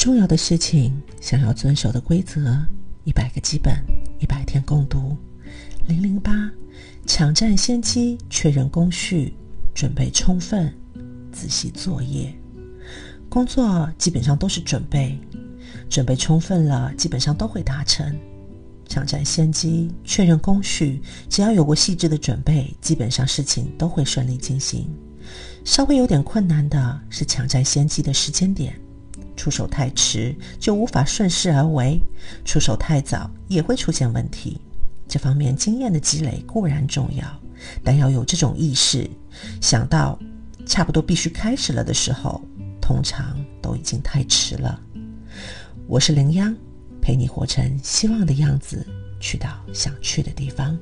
重要的事情，想要遵守的规则，一百个基本，一百天共读。零零八，抢占先机，确认工序，准备充分，仔细作业。工作基本上都是准备，准备充分了，基本上都会达成。抢占先机，确认工序，只要有过细致的准备，基本上事情都会顺利进行。稍微有点困难的是抢占先机的时间点，出手太迟就无法顺势而为，出手太早也会出现问题。这方面经验的积累固然重要，但要有这种意识，想到差不多必须开始了的时候，通常都已经太迟了。我是林央。陪你活成希望的样子，去到想去的地方。